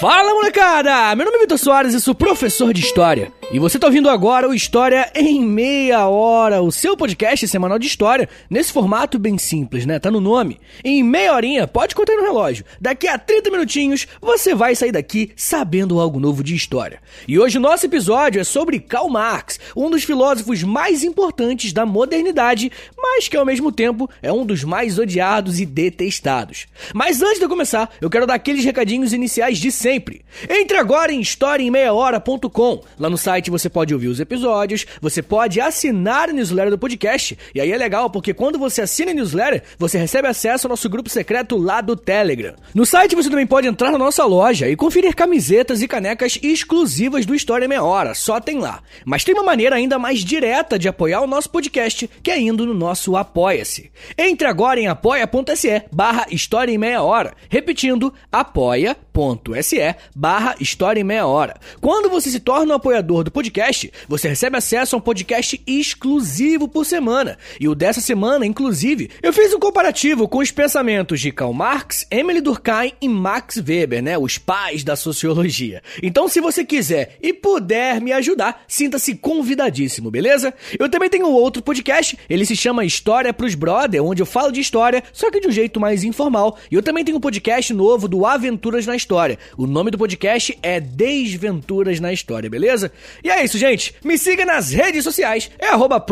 Fala molecada! Meu nome é Vitor Soares e sou professor de História. E você tá ouvindo agora o História em Meia Hora, o seu podcast semanal de história, nesse formato bem simples, né? Tá no nome. Em meia horinha, pode contar no relógio. Daqui a 30 minutinhos, você vai sair daqui sabendo algo novo de história. E hoje o nosso episódio é sobre Karl Marx, um dos filósofos mais importantes da modernidade, mas que ao mesmo tempo é um dos mais odiados e detestados. Mas antes de eu começar, eu quero dar aqueles recadinhos iniciais de sempre sempre. Entre agora em historiaemmeiahora.com. Lá no site você pode ouvir os episódios, você pode assinar a newsletter do podcast. E aí é legal porque quando você assina a newsletter, você recebe acesso ao nosso grupo secreto lá do Telegram. No site você também pode entrar na nossa loja e conferir camisetas e canecas exclusivas do História Meia Hora, só tem lá. Mas tem uma maneira ainda mais direta de apoiar o nosso podcast, que é indo no nosso Apoia-se. Entre agora em apoia.se barra História em Meia Hora. Repetindo, apoia.se barra História em Meia Hora. Quando você se torna um apoiador do podcast, você recebe acesso a um podcast exclusivo por semana. E o dessa semana, inclusive, eu fiz um comparativo com os pensamentos de Karl Marx, Emily Durkheim e Max Weber, né? Os pais da sociologia. Então, se você quiser e puder me ajudar, sinta-se convidadíssimo, beleza? Eu também tenho outro podcast, ele se chama História pros Brother, onde eu falo de história, só que de um jeito mais informal. E eu também tenho um podcast novo do Aventuras na História. O nome do podcast é Desventuras na História, beleza? E é isso, gente. Me siga nas redes sociais. É arroba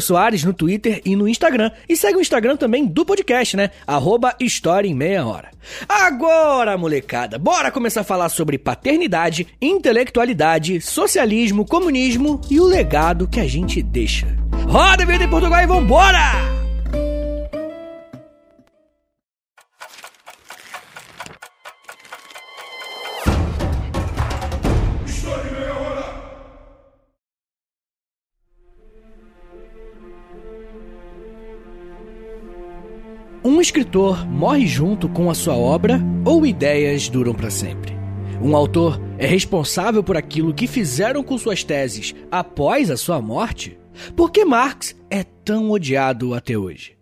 Soares no Twitter e no Instagram. E segue o Instagram também do podcast, né? Arroba História em Meia Hora. Agora, molecada, bora começar a falar sobre paternidade, intelectualidade, socialismo, comunismo e o legado que a gente deixa. Roda a vida em Portugal e vambora! Escritor morre junto com a sua obra ou ideias duram para sempre? Um autor é responsável por aquilo que fizeram com suas teses após a sua morte? Por que Marx é tão odiado até hoje?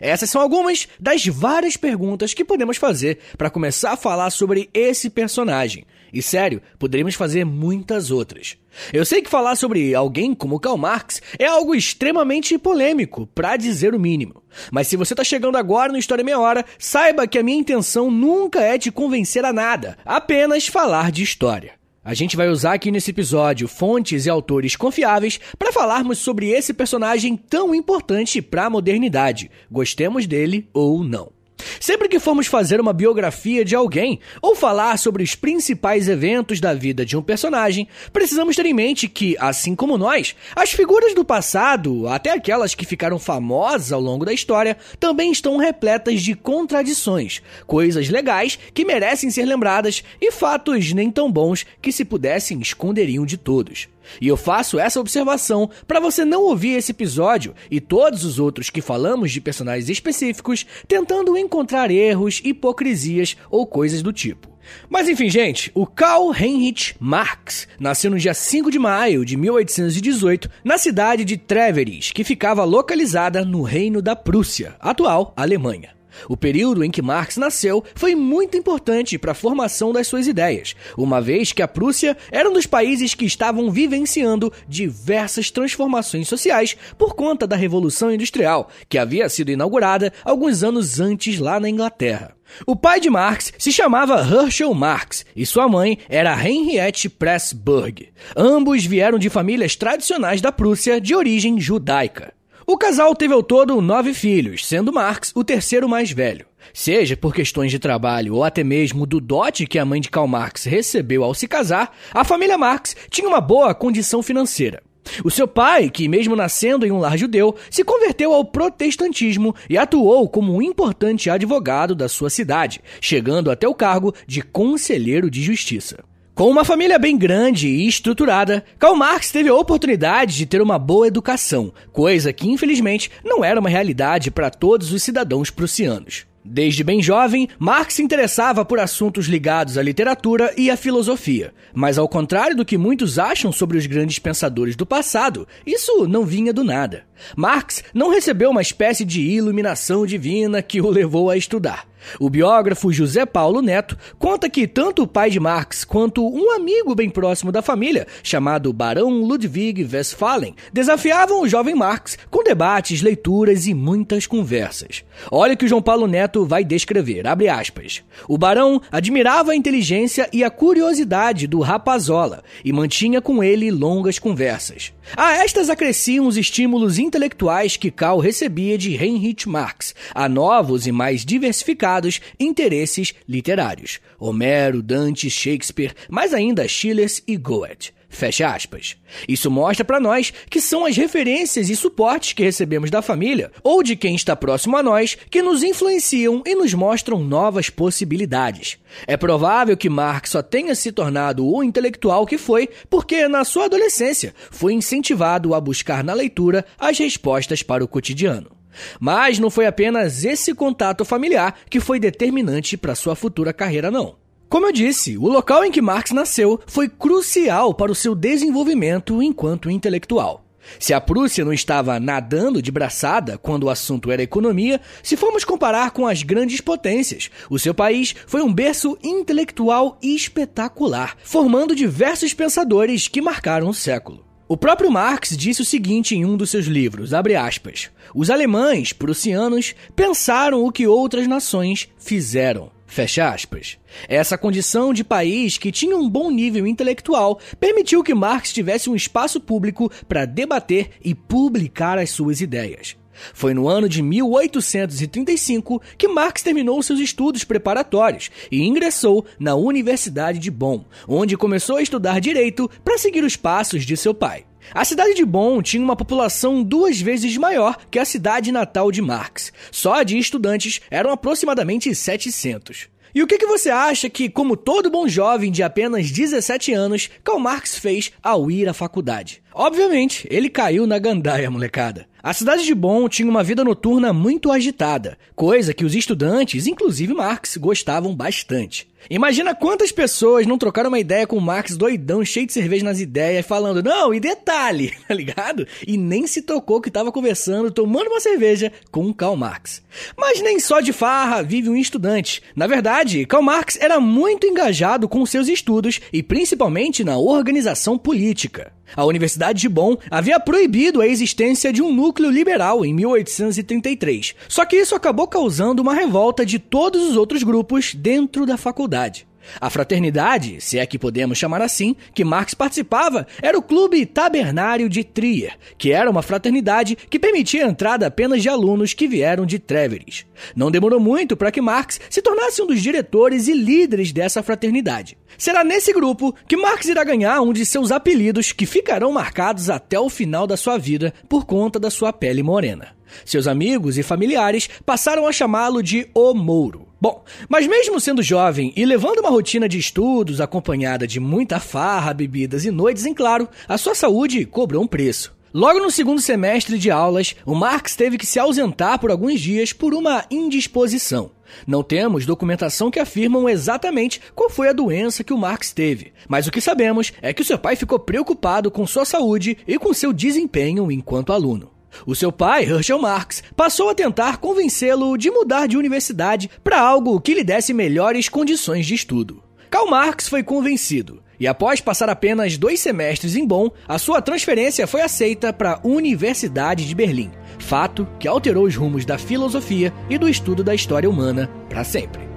Essas são algumas das várias perguntas que podemos fazer para começar a falar sobre esse personagem. E sério, poderíamos fazer muitas outras. Eu sei que falar sobre alguém como Karl Marx é algo extremamente polêmico, para dizer o mínimo. Mas se você está chegando agora no História Meia Hora, saiba que a minha intenção nunca é te convencer a nada, apenas falar de história. A gente vai usar aqui nesse episódio fontes e autores confiáveis para falarmos sobre esse personagem tão importante para a modernidade, gostemos dele ou não. Sempre que formos fazer uma biografia de alguém ou falar sobre os principais eventos da vida de um personagem, precisamos ter em mente que, assim como nós, as figuras do passado, até aquelas que ficaram famosas ao longo da história, também estão repletas de contradições, coisas legais que merecem ser lembradas e fatos nem tão bons que, se pudessem, esconderiam de todos. E eu faço essa observação para você não ouvir esse episódio e todos os outros que falamos de personagens específicos tentando encontrar erros, hipocrisias ou coisas do tipo. Mas enfim, gente, o Karl Heinrich Marx nasceu no dia 5 de maio de 1818 na cidade de Treveris, que ficava localizada no Reino da Prússia, atual Alemanha. O período em que Marx nasceu foi muito importante para a formação das suas ideias, uma vez que a Prússia era um dos países que estavam vivenciando diversas transformações sociais por conta da Revolução Industrial, que havia sido inaugurada alguns anos antes lá na Inglaterra. O pai de Marx se chamava Herschel Marx e sua mãe era Henriette Pressburg. Ambos vieram de famílias tradicionais da Prússia de origem judaica. O casal teve ao todo nove filhos, sendo Marx o terceiro mais velho. Seja por questões de trabalho ou até mesmo do dote que a mãe de Karl Marx recebeu ao se casar, a família Marx tinha uma boa condição financeira. O seu pai, que mesmo nascendo em um lar judeu, se converteu ao protestantismo e atuou como um importante advogado da sua cidade, chegando até o cargo de conselheiro de justiça. Com uma família bem grande e estruturada, Karl Marx teve a oportunidade de ter uma boa educação, coisa que infelizmente não era uma realidade para todos os cidadãos prussianos. Desde bem jovem, Marx se interessava por assuntos ligados à literatura e à filosofia. Mas, ao contrário do que muitos acham sobre os grandes pensadores do passado, isso não vinha do nada. Marx não recebeu uma espécie de iluminação divina que o levou a estudar. O biógrafo José Paulo Neto conta que tanto o pai de Marx quanto um amigo bem próximo da família, chamado Barão Ludwig Westphalen, desafiavam o jovem Marx com debates, leituras e muitas conversas. Olha o que o João Paulo Neto vai descrever, abre aspas. O barão admirava a inteligência e a curiosidade do rapazola e mantinha com ele longas conversas. A estas acresciam os estímulos intelectuais que Karl recebia de Heinrich Marx, a novos e mais diversificados interesses literários. Homero, Dante, Shakespeare, mais ainda Schiller e Goethe. Fecha aspas. Isso mostra para nós que são as referências e suportes que recebemos da família ou de quem está próximo a nós que nos influenciam e nos mostram novas possibilidades. É provável que Marx só tenha se tornado o intelectual que foi porque, na sua adolescência, foi incentivado a buscar na leitura as respostas para o cotidiano. Mas não foi apenas esse contato familiar que foi determinante para sua futura carreira, não. Como eu disse, o local em que Marx nasceu foi crucial para o seu desenvolvimento enquanto intelectual. Se a Prússia não estava nadando de braçada quando o assunto era economia, se formos comparar com as grandes potências, o seu país foi um berço intelectual espetacular, formando diversos pensadores que marcaram o século. O próprio Marx disse o seguinte em um dos seus livros, aspas, Os alemães, prussianos, pensaram o que outras nações fizeram. Fecha aspas. Essa condição de país que tinha um bom nível intelectual permitiu que Marx tivesse um espaço público para debater e publicar as suas ideias. Foi no ano de 1835 que Marx terminou seus estudos preparatórios e ingressou na Universidade de Bonn, onde começou a estudar direito para seguir os passos de seu pai. A cidade de Bonn tinha uma população duas vezes maior que a cidade natal de Marx. Só de estudantes eram aproximadamente 700. E o que, que você acha que, como todo bom jovem de apenas 17 anos, Karl Marx fez ao ir à faculdade? Obviamente, ele caiu na gandaia, molecada. A cidade de Bonn tinha uma vida noturna muito agitada, coisa que os estudantes, inclusive Marx, gostavam bastante. Imagina quantas pessoas não trocaram uma ideia com Marx doidão, cheio de cerveja nas ideias, falando, não, e detalhe, tá ligado? E nem se tocou que estava conversando, tomando uma cerveja com Karl Marx. Mas nem só de farra vive um estudante. Na verdade, Karl Marx era muito engajado com seus estudos e principalmente na organização política. A Universidade de Bonn havia proibido a existência de um núcleo liberal em 1833. Só que isso acabou causando uma revolta de todos os outros grupos dentro da faculdade. A fraternidade, se é que podemos chamar assim, que Marx participava, era o Clube Tabernário de Trier, que era uma fraternidade que permitia a entrada apenas de alunos que vieram de Treveris. Não demorou muito para que Marx se tornasse um dos diretores e líderes dessa fraternidade. Será nesse grupo que Marx irá ganhar um de seus apelidos que ficarão marcados até o final da sua vida por conta da sua pele morena. Seus amigos e familiares passaram a chamá-lo de O Mouro. Bom, mas mesmo sendo jovem e levando uma rotina de estudos acompanhada de muita farra, bebidas e noites em claro, a sua saúde cobrou um preço. Logo no segundo semestre de aulas, o Marx teve que se ausentar por alguns dias por uma indisposição. Não temos documentação que afirmam exatamente qual foi a doença que o Marx teve, mas o que sabemos é que seu pai ficou preocupado com sua saúde e com seu desempenho enquanto aluno. O seu pai, Herschel Marx, passou a tentar convencê-lo de mudar de universidade para algo que lhe desse melhores condições de estudo. Karl Marx foi convencido, e após passar apenas dois semestres em Bonn, a sua transferência foi aceita para a Universidade de Berlim, fato que alterou os rumos da filosofia e do estudo da história humana para sempre.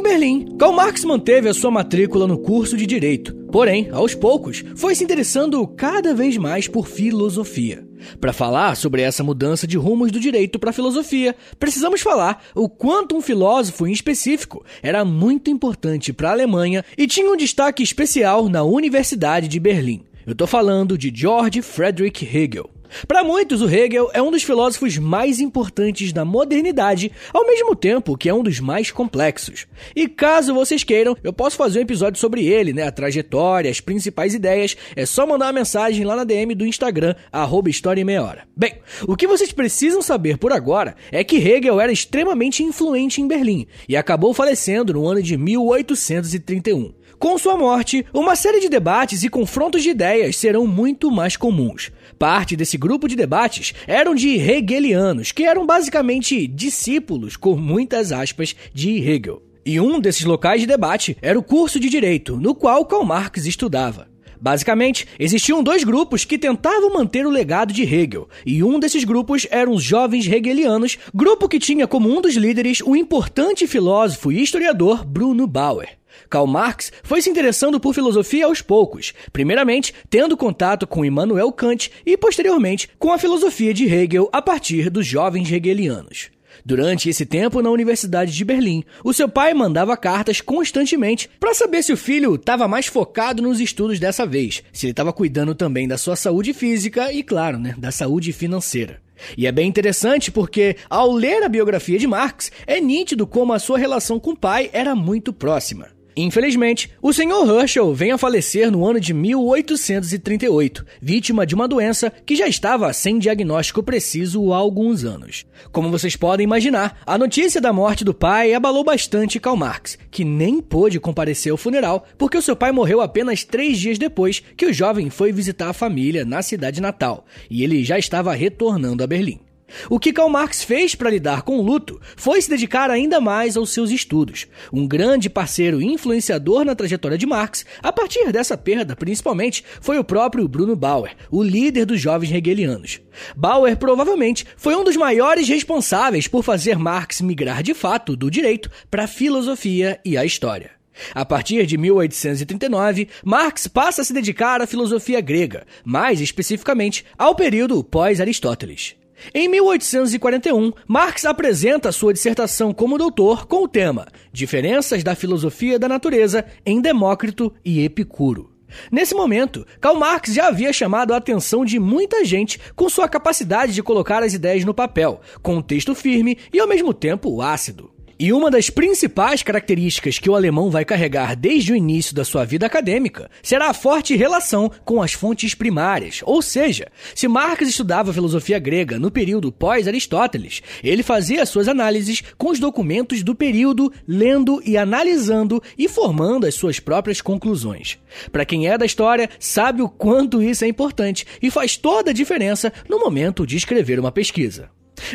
Em Berlim, Karl Marx manteve a sua matrícula no curso de Direito, porém, aos poucos, foi se interessando cada vez mais por filosofia. Para falar sobre essa mudança de rumos do direito para a filosofia, precisamos falar o quanto um filósofo em específico era muito importante para a Alemanha e tinha um destaque especial na Universidade de Berlim. Eu tô falando de George Frederick Hegel. Para muitos, o Hegel é um dos filósofos mais importantes da modernidade, ao mesmo tempo que é um dos mais complexos. E caso vocês queiram, eu posso fazer um episódio sobre ele, né? A trajetória, as principais ideias. É só mandar uma mensagem lá na DM do Instagram, arroba História Meia Hora. Bem, o que vocês precisam saber por agora é que Hegel era extremamente influente em Berlim e acabou falecendo no ano de 1831. Com sua morte, uma série de debates e confrontos de ideias serão muito mais comuns. Parte desse grupo de debates eram de hegelianos, que eram basicamente discípulos, com muitas aspas, de Hegel. E um desses locais de debate era o curso de Direito, no qual Karl Marx estudava. Basicamente, existiam dois grupos que tentavam manter o legado de Hegel, e um desses grupos eram os jovens hegelianos, grupo que tinha como um dos líderes o importante filósofo e historiador Bruno Bauer. Karl Marx foi se interessando por filosofia aos poucos, primeiramente tendo contato com Immanuel Kant e posteriormente com a filosofia de Hegel a partir dos jovens hegelianos. Durante esse tempo na Universidade de Berlim, o seu pai mandava cartas constantemente para saber se o filho estava mais focado nos estudos dessa vez, se ele estava cuidando também da sua saúde física e, claro, né, da saúde financeira. E é bem interessante porque, ao ler a biografia de Marx, é nítido como a sua relação com o pai era muito próxima. Infelizmente, o Sr. Herschel vem a falecer no ano de 1838, vítima de uma doença que já estava sem diagnóstico preciso há alguns anos. Como vocês podem imaginar, a notícia da morte do pai abalou bastante Karl Marx, que nem pôde comparecer ao funeral porque o seu pai morreu apenas três dias depois que o jovem foi visitar a família na cidade natal, e ele já estava retornando a Berlim. O que Karl Marx fez para lidar com o luto foi se dedicar ainda mais aos seus estudos. Um grande parceiro e influenciador na trajetória de Marx, a partir dessa perda principalmente, foi o próprio Bruno Bauer, o líder dos jovens hegelianos. Bauer provavelmente foi um dos maiores responsáveis por fazer Marx migrar de fato do direito para a filosofia e a história. A partir de 1839, Marx passa a se dedicar à filosofia grega, mais especificamente ao período pós-Aristóteles. Em 1841, Marx apresenta sua dissertação como doutor com o tema Diferenças da Filosofia da Natureza em Demócrito e Epicuro. Nesse momento, Karl Marx já havia chamado a atenção de muita gente com sua capacidade de colocar as ideias no papel, com um texto firme e ao mesmo tempo ácido. E uma das principais características que o alemão vai carregar desde o início da sua vida acadêmica será a forte relação com as fontes primárias. Ou seja, se Marx estudava filosofia grega no período pós-Aristóteles, ele fazia suas análises com os documentos do período, lendo e analisando e formando as suas próprias conclusões. Para quem é da história, sabe o quanto isso é importante e faz toda a diferença no momento de escrever uma pesquisa.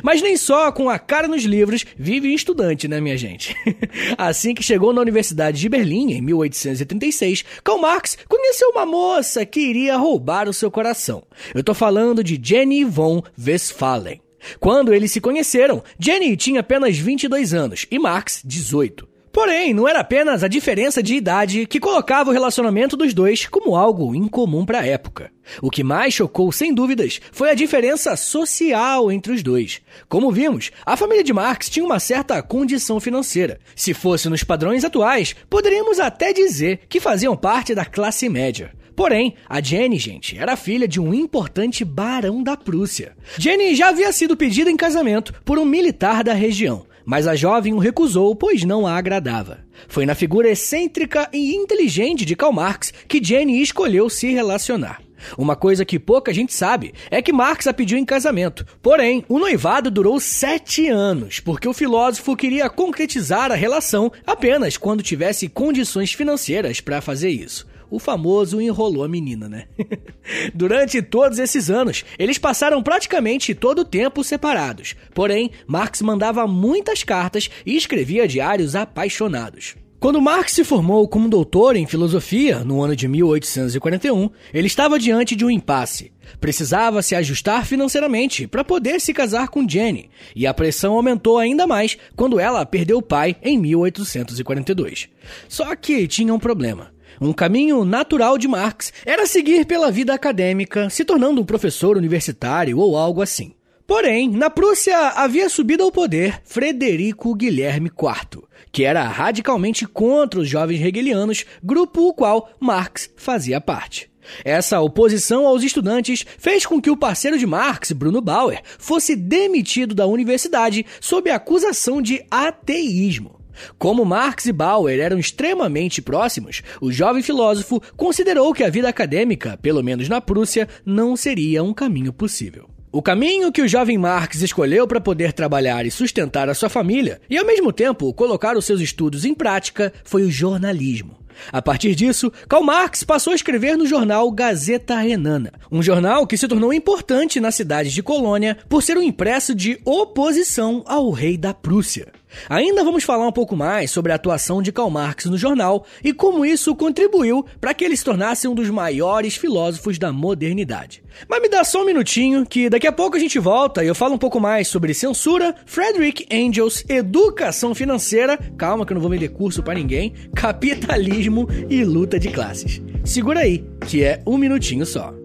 Mas nem só com a cara nos livros vive estudante, né, minha gente? assim que chegou na Universidade de Berlim, em 1836, Karl Marx conheceu uma moça que iria roubar o seu coração. Eu tô falando de Jenny von Westphalen. Quando eles se conheceram, Jenny tinha apenas 22 anos e Marx 18. Porém, não era apenas a diferença de idade que colocava o relacionamento dos dois como algo incomum para a época. O que mais chocou, sem dúvidas, foi a diferença social entre os dois. Como vimos, a família de Marx tinha uma certa condição financeira. Se fosse nos padrões atuais, poderíamos até dizer que faziam parte da classe média. Porém, a Jenny, gente, era filha de um importante barão da Prússia. Jenny já havia sido pedida em casamento por um militar da região mas a jovem o recusou, pois não a agradava. Foi na figura excêntrica e inteligente de Karl Marx que Jenny escolheu se relacionar. Uma coisa que pouca gente sabe é que Marx a pediu em casamento. Porém, o noivado durou sete anos, porque o filósofo queria concretizar a relação apenas quando tivesse condições financeiras para fazer isso o famoso enrolou a menina, né? Durante todos esses anos, eles passaram praticamente todo o tempo separados. Porém, Marx mandava muitas cartas e escrevia diários apaixonados. Quando Marx se formou como doutor em filosofia no ano de 1841, ele estava diante de um impasse. Precisava se ajustar financeiramente para poder se casar com Jenny, e a pressão aumentou ainda mais quando ela perdeu o pai em 1842. Só que tinha um problema. Um caminho natural de Marx era seguir pela vida acadêmica, se tornando um professor universitário ou algo assim. Porém, na Prússia havia subido ao poder Frederico Guilherme IV, que era radicalmente contra os jovens hegelianos, grupo o qual Marx fazia parte. Essa oposição aos estudantes fez com que o parceiro de Marx, Bruno Bauer, fosse demitido da universidade sob acusação de ateísmo. Como Marx e Bauer eram extremamente próximos, o jovem filósofo considerou que a vida acadêmica, pelo menos na Prússia, não seria um caminho possível. O caminho que o jovem Marx escolheu para poder trabalhar e sustentar a sua família, e ao mesmo tempo colocar os seus estudos em prática, foi o jornalismo. A partir disso, Karl Marx passou a escrever no jornal Gazeta Renana, um jornal que se tornou importante na cidade de Colônia por ser um impresso de oposição ao rei da Prússia. Ainda vamos falar um pouco mais sobre a atuação de Karl Marx no jornal e como isso contribuiu para que ele se tornasse um dos maiores filósofos da modernidade. Mas me dá só um minutinho que daqui a pouco a gente volta e eu falo um pouco mais sobre censura, Frederick Engels, educação financeira, calma que eu não vou vender curso para ninguém, capitalismo e luta de classes. Segura aí, que é um minutinho só.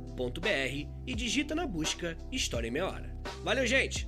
e digita na busca História em Meia Hora. Valeu, gente!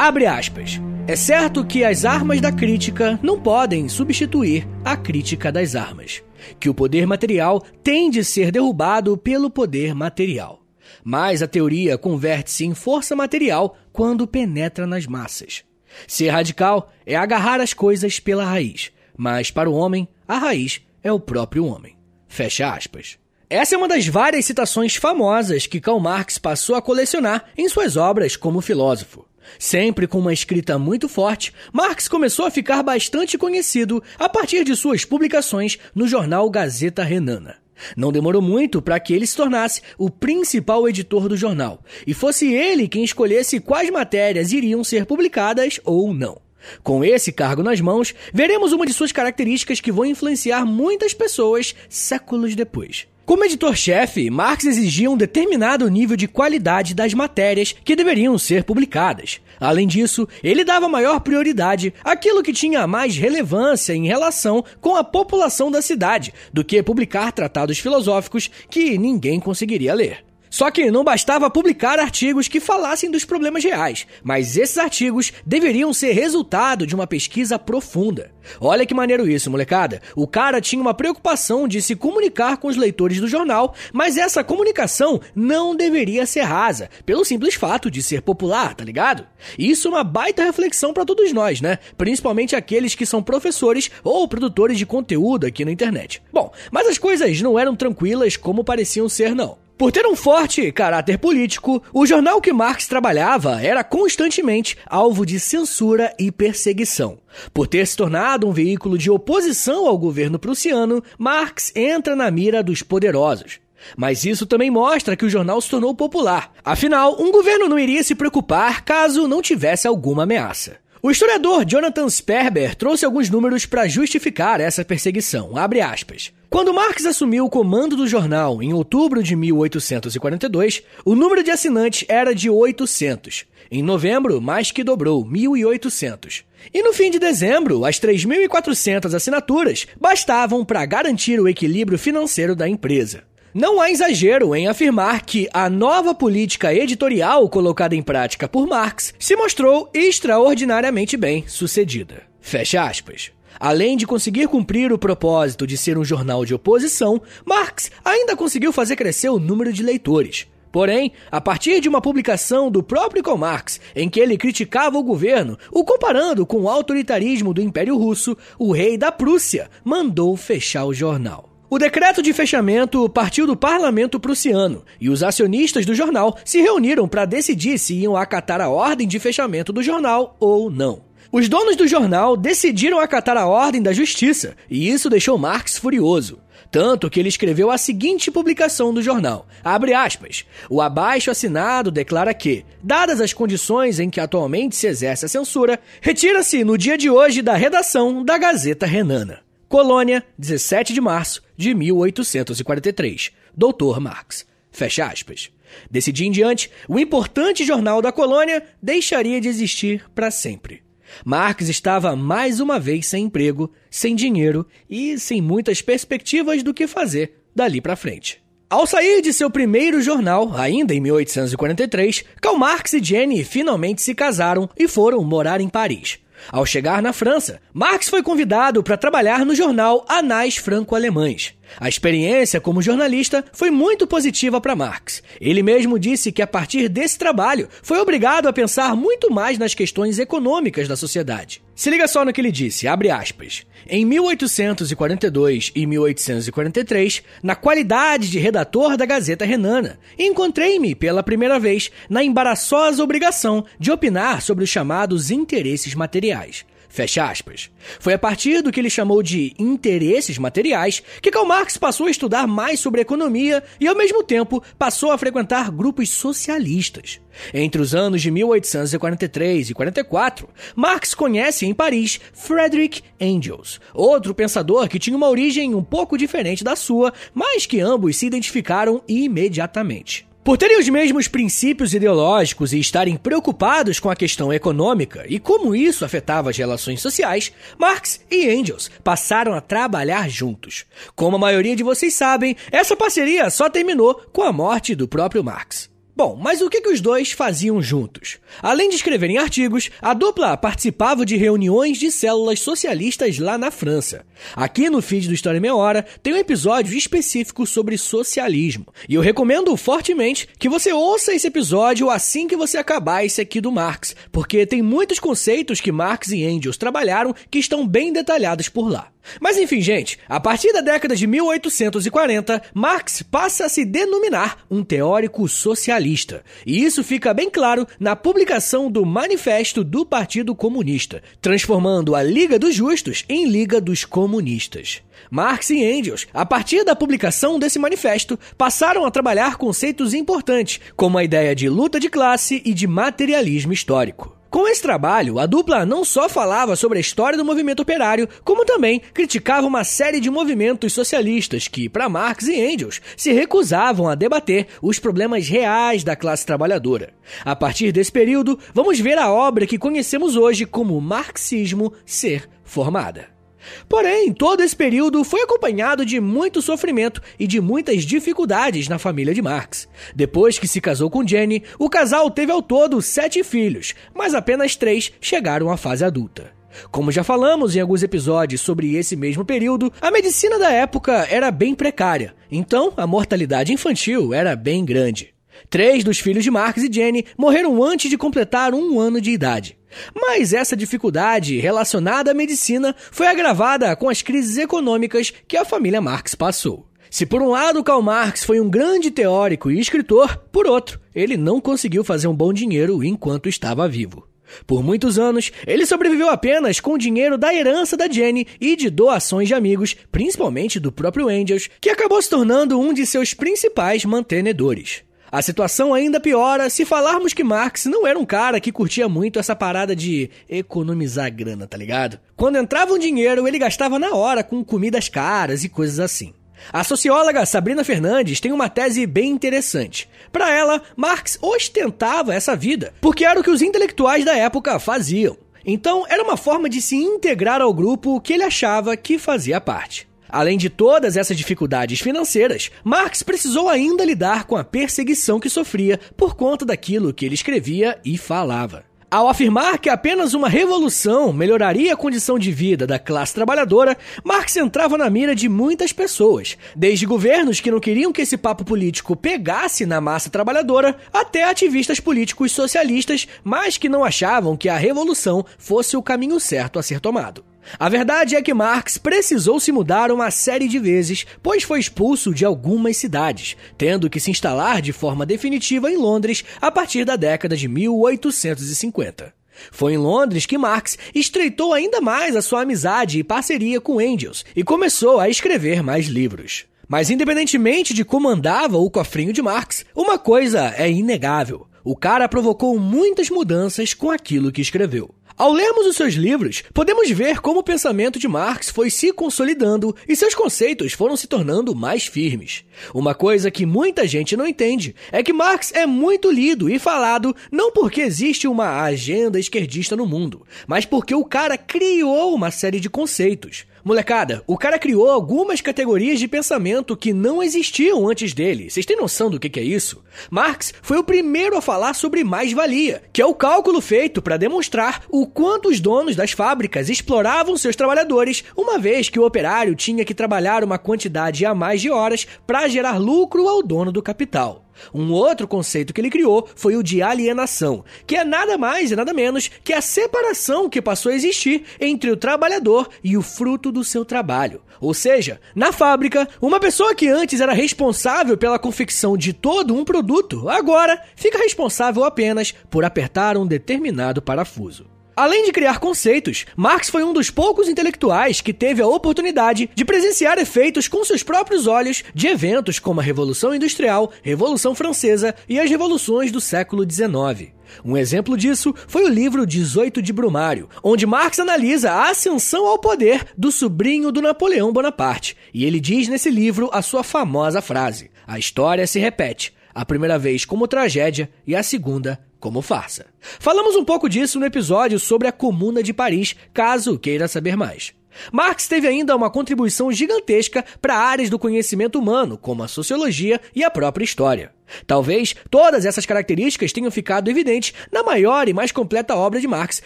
Abre aspas. É certo que as armas da crítica não podem substituir a crítica das armas, que o poder material tem de ser derrubado pelo poder material. Mas a teoria converte-se em força material quando penetra nas massas. Ser radical é agarrar as coisas pela raiz, mas para o homem, a raiz é o próprio homem. Fecha aspas. Essa é uma das várias citações famosas que Karl Marx passou a colecionar em suas obras como filósofo. Sempre com uma escrita muito forte, Marx começou a ficar bastante conhecido a partir de suas publicações no jornal Gazeta Renana. Não demorou muito para que ele se tornasse o principal editor do jornal e fosse ele quem escolhesse quais matérias iriam ser publicadas ou não. Com esse cargo nas mãos, veremos uma de suas características que vão influenciar muitas pessoas séculos depois. Como editor-chefe, Marx exigia um determinado nível de qualidade das matérias que deveriam ser publicadas. Além disso, ele dava maior prioridade àquilo que tinha mais relevância em relação com a população da cidade do que publicar tratados filosóficos que ninguém conseguiria ler. Só que não bastava publicar artigos que falassem dos problemas reais, mas esses artigos deveriam ser resultado de uma pesquisa profunda. Olha que maneiro isso, molecada. O cara tinha uma preocupação de se comunicar com os leitores do jornal, mas essa comunicação não deveria ser rasa, pelo simples fato de ser popular, tá ligado? Isso é uma baita reflexão para todos nós, né? Principalmente aqueles que são professores ou produtores de conteúdo aqui na internet. Bom, mas as coisas não eram tranquilas como pareciam ser, não. Por ter um forte caráter político, o jornal que Marx trabalhava era constantemente alvo de censura e perseguição. Por ter se tornado um veículo de oposição ao governo prussiano, Marx entra na mira dos poderosos. Mas isso também mostra que o jornal se tornou popular. Afinal, um governo não iria se preocupar caso não tivesse alguma ameaça. O historiador Jonathan Sperber trouxe alguns números para justificar essa perseguição. Abre aspas. Quando Marx assumiu o comando do jornal em outubro de 1842, o número de assinantes era de 800. Em novembro, mais que dobrou, 1.800. E no fim de dezembro, as 3.400 assinaturas bastavam para garantir o equilíbrio financeiro da empresa. Não há exagero em afirmar que a nova política editorial colocada em prática por Marx se mostrou extraordinariamente bem sucedida. Fecha aspas. Além de conseguir cumprir o propósito de ser um jornal de oposição, Marx ainda conseguiu fazer crescer o número de leitores. Porém, a partir de uma publicação do próprio Karl Marx, em que ele criticava o governo, o comparando com o autoritarismo do Império Russo, o rei da Prússia mandou fechar o jornal. O decreto de fechamento partiu do parlamento prussiano e os acionistas do jornal se reuniram para decidir se iam acatar a ordem de fechamento do jornal ou não. Os donos do jornal decidiram acatar a ordem da justiça e isso deixou Marx furioso. Tanto que ele escreveu a seguinte publicação do jornal. Abre aspas. O abaixo assinado declara que, dadas as condições em que atualmente se exerce a censura, retira-se no dia de hoje da redação da Gazeta Renana. Colônia, 17 de março de 1843. Doutor Marx. Fecha aspas. Desse dia em diante, o importante jornal da colônia deixaria de existir para sempre. Marx estava mais uma vez sem emprego, sem dinheiro e sem muitas perspectivas do que fazer dali para frente. Ao sair de seu primeiro jornal, ainda em 1843, Karl Marx e Jenny finalmente se casaram e foram morar em Paris. Ao chegar na França, Marx foi convidado para trabalhar no jornal Anais Franco-Alemães. A experiência como jornalista foi muito positiva para Marx. Ele mesmo disse que a partir desse trabalho foi obrigado a pensar muito mais nas questões econômicas da sociedade. Se liga só no que ele disse, abre aspas. Em 1842 e 1843, na qualidade de redator da Gazeta Renana, encontrei-me pela primeira vez na embaraçosa obrigação de opinar sobre os chamados interesses materiais. Fecha aspas. Foi a partir do que ele chamou de interesses materiais que Karl Marx passou a estudar mais sobre economia e, ao mesmo tempo, passou a frequentar grupos socialistas. Entre os anos de 1843 e 44, Marx conhece em Paris Frederick Engels, outro pensador que tinha uma origem um pouco diferente da sua, mas que ambos se identificaram imediatamente. Por terem os mesmos princípios ideológicos e estarem preocupados com a questão econômica e como isso afetava as relações sociais, Marx e Engels passaram a trabalhar juntos. Como a maioria de vocês sabem, essa parceria só terminou com a morte do próprio Marx. Bom, mas o que, que os dois faziam juntos? Além de escreverem artigos, a dupla participava de reuniões de células socialistas lá na França. Aqui no feed do História Meia Hora tem um episódio específico sobre socialismo. E eu recomendo fortemente que você ouça esse episódio assim que você acabar esse aqui do Marx, porque tem muitos conceitos que Marx e Engels trabalharam que estão bem detalhados por lá. Mas enfim, gente, a partir da década de 1840, Marx passa a se denominar um teórico socialista. E isso fica bem claro na publicação do Manifesto do Partido Comunista, transformando a Liga dos Justos em Liga dos Comunistas. Marx e Engels, a partir da publicação desse manifesto, passaram a trabalhar conceitos importantes, como a ideia de luta de classe e de materialismo histórico. Com esse trabalho, a dupla não só falava sobre a história do movimento operário, como também criticava uma série de movimentos socialistas que, para Marx e Engels, se recusavam a debater os problemas reais da classe trabalhadora. A partir desse período, vamos ver a obra que conhecemos hoje como marxismo ser formada. Porém, todo esse período foi acompanhado de muito sofrimento e de muitas dificuldades na família de Marx. Depois que se casou com Jenny, o casal teve ao todo sete filhos, mas apenas três chegaram à fase adulta. Como já falamos em alguns episódios sobre esse mesmo período, a medicina da época era bem precária, então a mortalidade infantil era bem grande. Três dos filhos de Marx e Jenny morreram antes de completar um ano de idade. Mas essa dificuldade relacionada à medicina foi agravada com as crises econômicas que a família Marx passou. Se por um lado Karl Marx foi um grande teórico e escritor, por outro, ele não conseguiu fazer um bom dinheiro enquanto estava vivo. Por muitos anos, ele sobreviveu apenas com o dinheiro da herança da Jenny e de doações de amigos, principalmente do próprio Engels, que acabou se tornando um de seus principais mantenedores. A situação ainda piora se falarmos que Marx não era um cara que curtia muito essa parada de economizar grana, tá ligado? Quando entrava um dinheiro, ele gastava na hora com comidas caras e coisas assim. A socióloga Sabrina Fernandes tem uma tese bem interessante. Para ela, Marx ostentava essa vida, porque era o que os intelectuais da época faziam. Então, era uma forma de se integrar ao grupo que ele achava que fazia parte. Além de todas essas dificuldades financeiras, Marx precisou ainda lidar com a perseguição que sofria por conta daquilo que ele escrevia e falava. Ao afirmar que apenas uma revolução melhoraria a condição de vida da classe trabalhadora, Marx entrava na mira de muitas pessoas, desde governos que não queriam que esse papo político pegasse na massa trabalhadora, até ativistas políticos socialistas, mas que não achavam que a revolução fosse o caminho certo a ser tomado. A verdade é que Marx precisou se mudar uma série de vezes, pois foi expulso de algumas cidades, tendo que se instalar de forma definitiva em Londres a partir da década de 1850. Foi em Londres que Marx estreitou ainda mais a sua amizade e parceria com Engels e começou a escrever mais livros. Mas independentemente de como andava o cofrinho de Marx, uma coisa é inegável. O cara provocou muitas mudanças com aquilo que escreveu. Ao lermos os seus livros, podemos ver como o pensamento de Marx foi se consolidando e seus conceitos foram se tornando mais firmes. Uma coisa que muita gente não entende é que Marx é muito lido e falado não porque existe uma agenda esquerdista no mundo, mas porque o cara criou uma série de conceitos. Molecada, o cara criou algumas categorias de pensamento que não existiam antes dele. Vocês têm noção do que, é isso? Marx foi o primeiro a falar sobre mais-valia, que é o cálculo feito para demonstrar o quanto os donos das fábricas exploravam seus trabalhadores, uma vez que o operário tinha que trabalhar uma quantidade a mais de horas para gerar lucro ao dono do capital. Um outro conceito que ele criou foi o de alienação, que é nada mais e nada menos que a separação que passou a existir entre o trabalhador e o fruto do seu trabalho. Ou seja, na fábrica, uma pessoa que antes era responsável pela confecção de todo um produto, agora fica responsável apenas por apertar um determinado parafuso. Além de criar conceitos, Marx foi um dos poucos intelectuais que teve a oportunidade de presenciar efeitos com seus próprios olhos de eventos como a Revolução Industrial, Revolução Francesa e as revoluções do século XIX. Um exemplo disso foi o livro 18 de Brumário, onde Marx analisa a ascensão ao poder do sobrinho do Napoleão Bonaparte, e ele diz nesse livro a sua famosa frase: A história se repete, a primeira vez como tragédia e a segunda como farsa. Falamos um pouco disso no episódio sobre a Comuna de Paris, caso queira saber mais. Marx teve ainda uma contribuição gigantesca para áreas do conhecimento humano, como a sociologia e a própria história. Talvez todas essas características tenham ficado evidentes na maior e mais completa obra de Marx,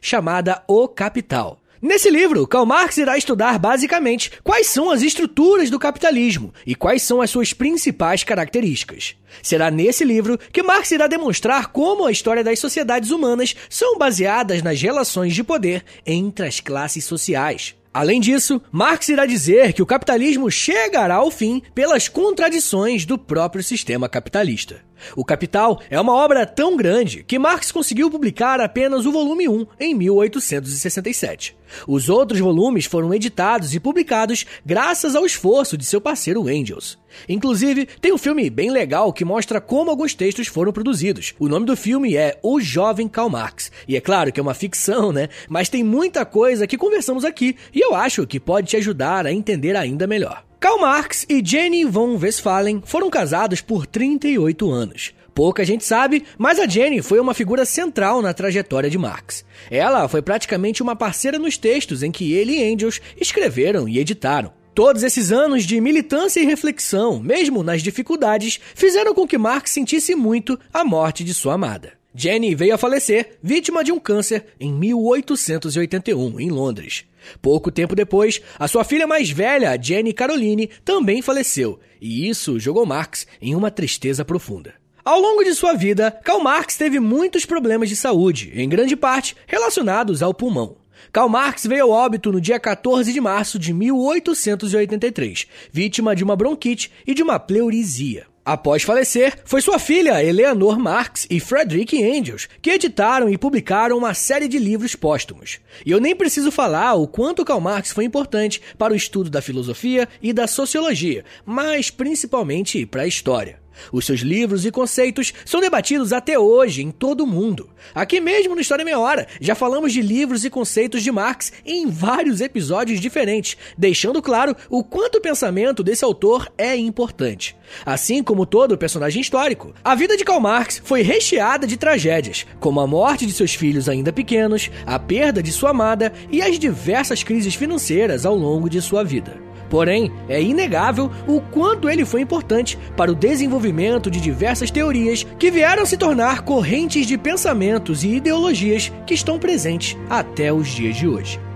chamada O Capital. Nesse livro, Karl Marx irá estudar basicamente quais são as estruturas do capitalismo e quais são as suas principais características. Será nesse livro que Marx irá demonstrar como a história das sociedades humanas são baseadas nas relações de poder entre as classes sociais. Além disso, Marx irá dizer que o capitalismo chegará ao fim pelas contradições do próprio sistema capitalista. O Capital é uma obra tão grande que Marx conseguiu publicar apenas o volume 1 em 1867. Os outros volumes foram editados e publicados graças ao esforço de seu parceiro Engels. Inclusive, tem um filme bem legal que mostra como alguns textos foram produzidos. O nome do filme é O Jovem Karl Marx. E é claro que é uma ficção, né? Mas tem muita coisa que conversamos aqui e eu acho que pode te ajudar a entender ainda melhor. Karl Marx e Jenny von Westphalen foram casados por 38 anos. Pouca gente sabe, mas a Jenny foi uma figura central na trajetória de Marx. Ela foi praticamente uma parceira nos textos em que ele e Engels escreveram e editaram. Todos esses anos de militância e reflexão, mesmo nas dificuldades, fizeram com que Marx sentisse muito a morte de sua amada. Jenny veio a falecer vítima de um câncer em 1881, em Londres. Pouco tempo depois, a sua filha mais velha, Jenny Caroline, também faleceu, e isso jogou Marx em uma tristeza profunda. Ao longo de sua vida, Karl Marx teve muitos problemas de saúde, em grande parte relacionados ao pulmão. Karl Marx veio ao óbito no dia 14 de março de 1883, vítima de uma bronquite e de uma pleurisia. Após falecer, foi sua filha Eleanor Marx e Frederick Engels que editaram e publicaram uma série de livros póstumos. E eu nem preciso falar o quanto Karl Marx foi importante para o estudo da filosofia e da sociologia, mas principalmente para a história. Os seus livros e conceitos são debatidos até hoje em todo o mundo. Aqui mesmo no História Meia Hora, já falamos de livros e conceitos de Marx em vários episódios diferentes, deixando claro o quanto o pensamento desse autor é importante. Assim como todo personagem histórico, a vida de Karl Marx foi recheada de tragédias, como a morte de seus filhos ainda pequenos, a perda de sua amada e as diversas crises financeiras ao longo de sua vida. Porém, é inegável o quanto ele foi importante para o desenvolvimento de diversas teorias que vieram se tornar correntes de pensamentos e ideologias que estão presentes até os dias de hoje.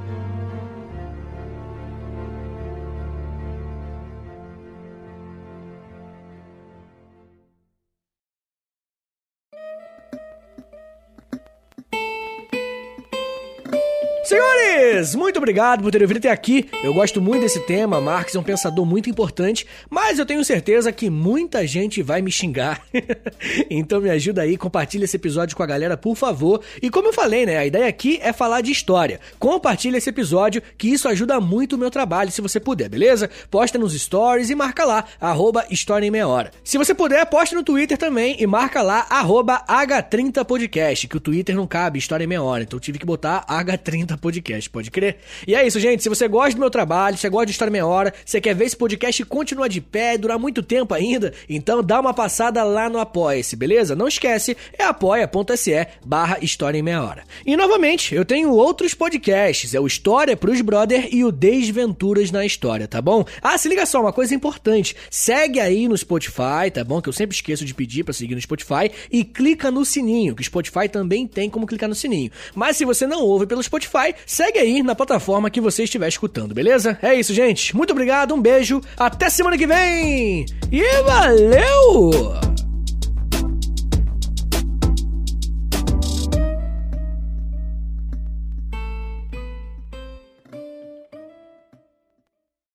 Senhores, muito obrigado por terem vindo até aqui. Eu gosto muito desse tema. Marx é um pensador muito importante, mas eu tenho certeza que muita gente vai me xingar. então me ajuda aí, compartilha esse episódio com a galera, por favor. E como eu falei, né, a ideia aqui é falar de história. Compartilha esse episódio, que isso ajuda muito o meu trabalho, se você puder, beleza? Posta nos stories e marca lá, arroba História em Meia Hora. Se você puder, posta no Twitter também e marca lá, arroba H30podcast, que o Twitter não cabe História em Meia Hora, então tive que botar H30 Podcast, crer? E é isso, gente. Se você gosta do meu trabalho, se você gosta de História Meia Hora, você quer ver esse podcast continuar de pé, durar muito tempo ainda, então dá uma passada lá no Apoia-se, beleza? Não esquece, é apoia.se barra História em Meia Hora. E novamente, eu tenho outros podcasts, é o História pros Brother e o Desventuras na História, tá bom? Ah, se liga só, uma coisa importante, segue aí no Spotify, tá bom? Que eu sempre esqueço de pedir para seguir no Spotify e clica no sininho, que o Spotify também tem como clicar no sininho. Mas se você não ouve pelo Spotify, segue na plataforma que você estiver escutando, beleza? É isso, gente. Muito obrigado, um beijo, até semana que vem e valeu!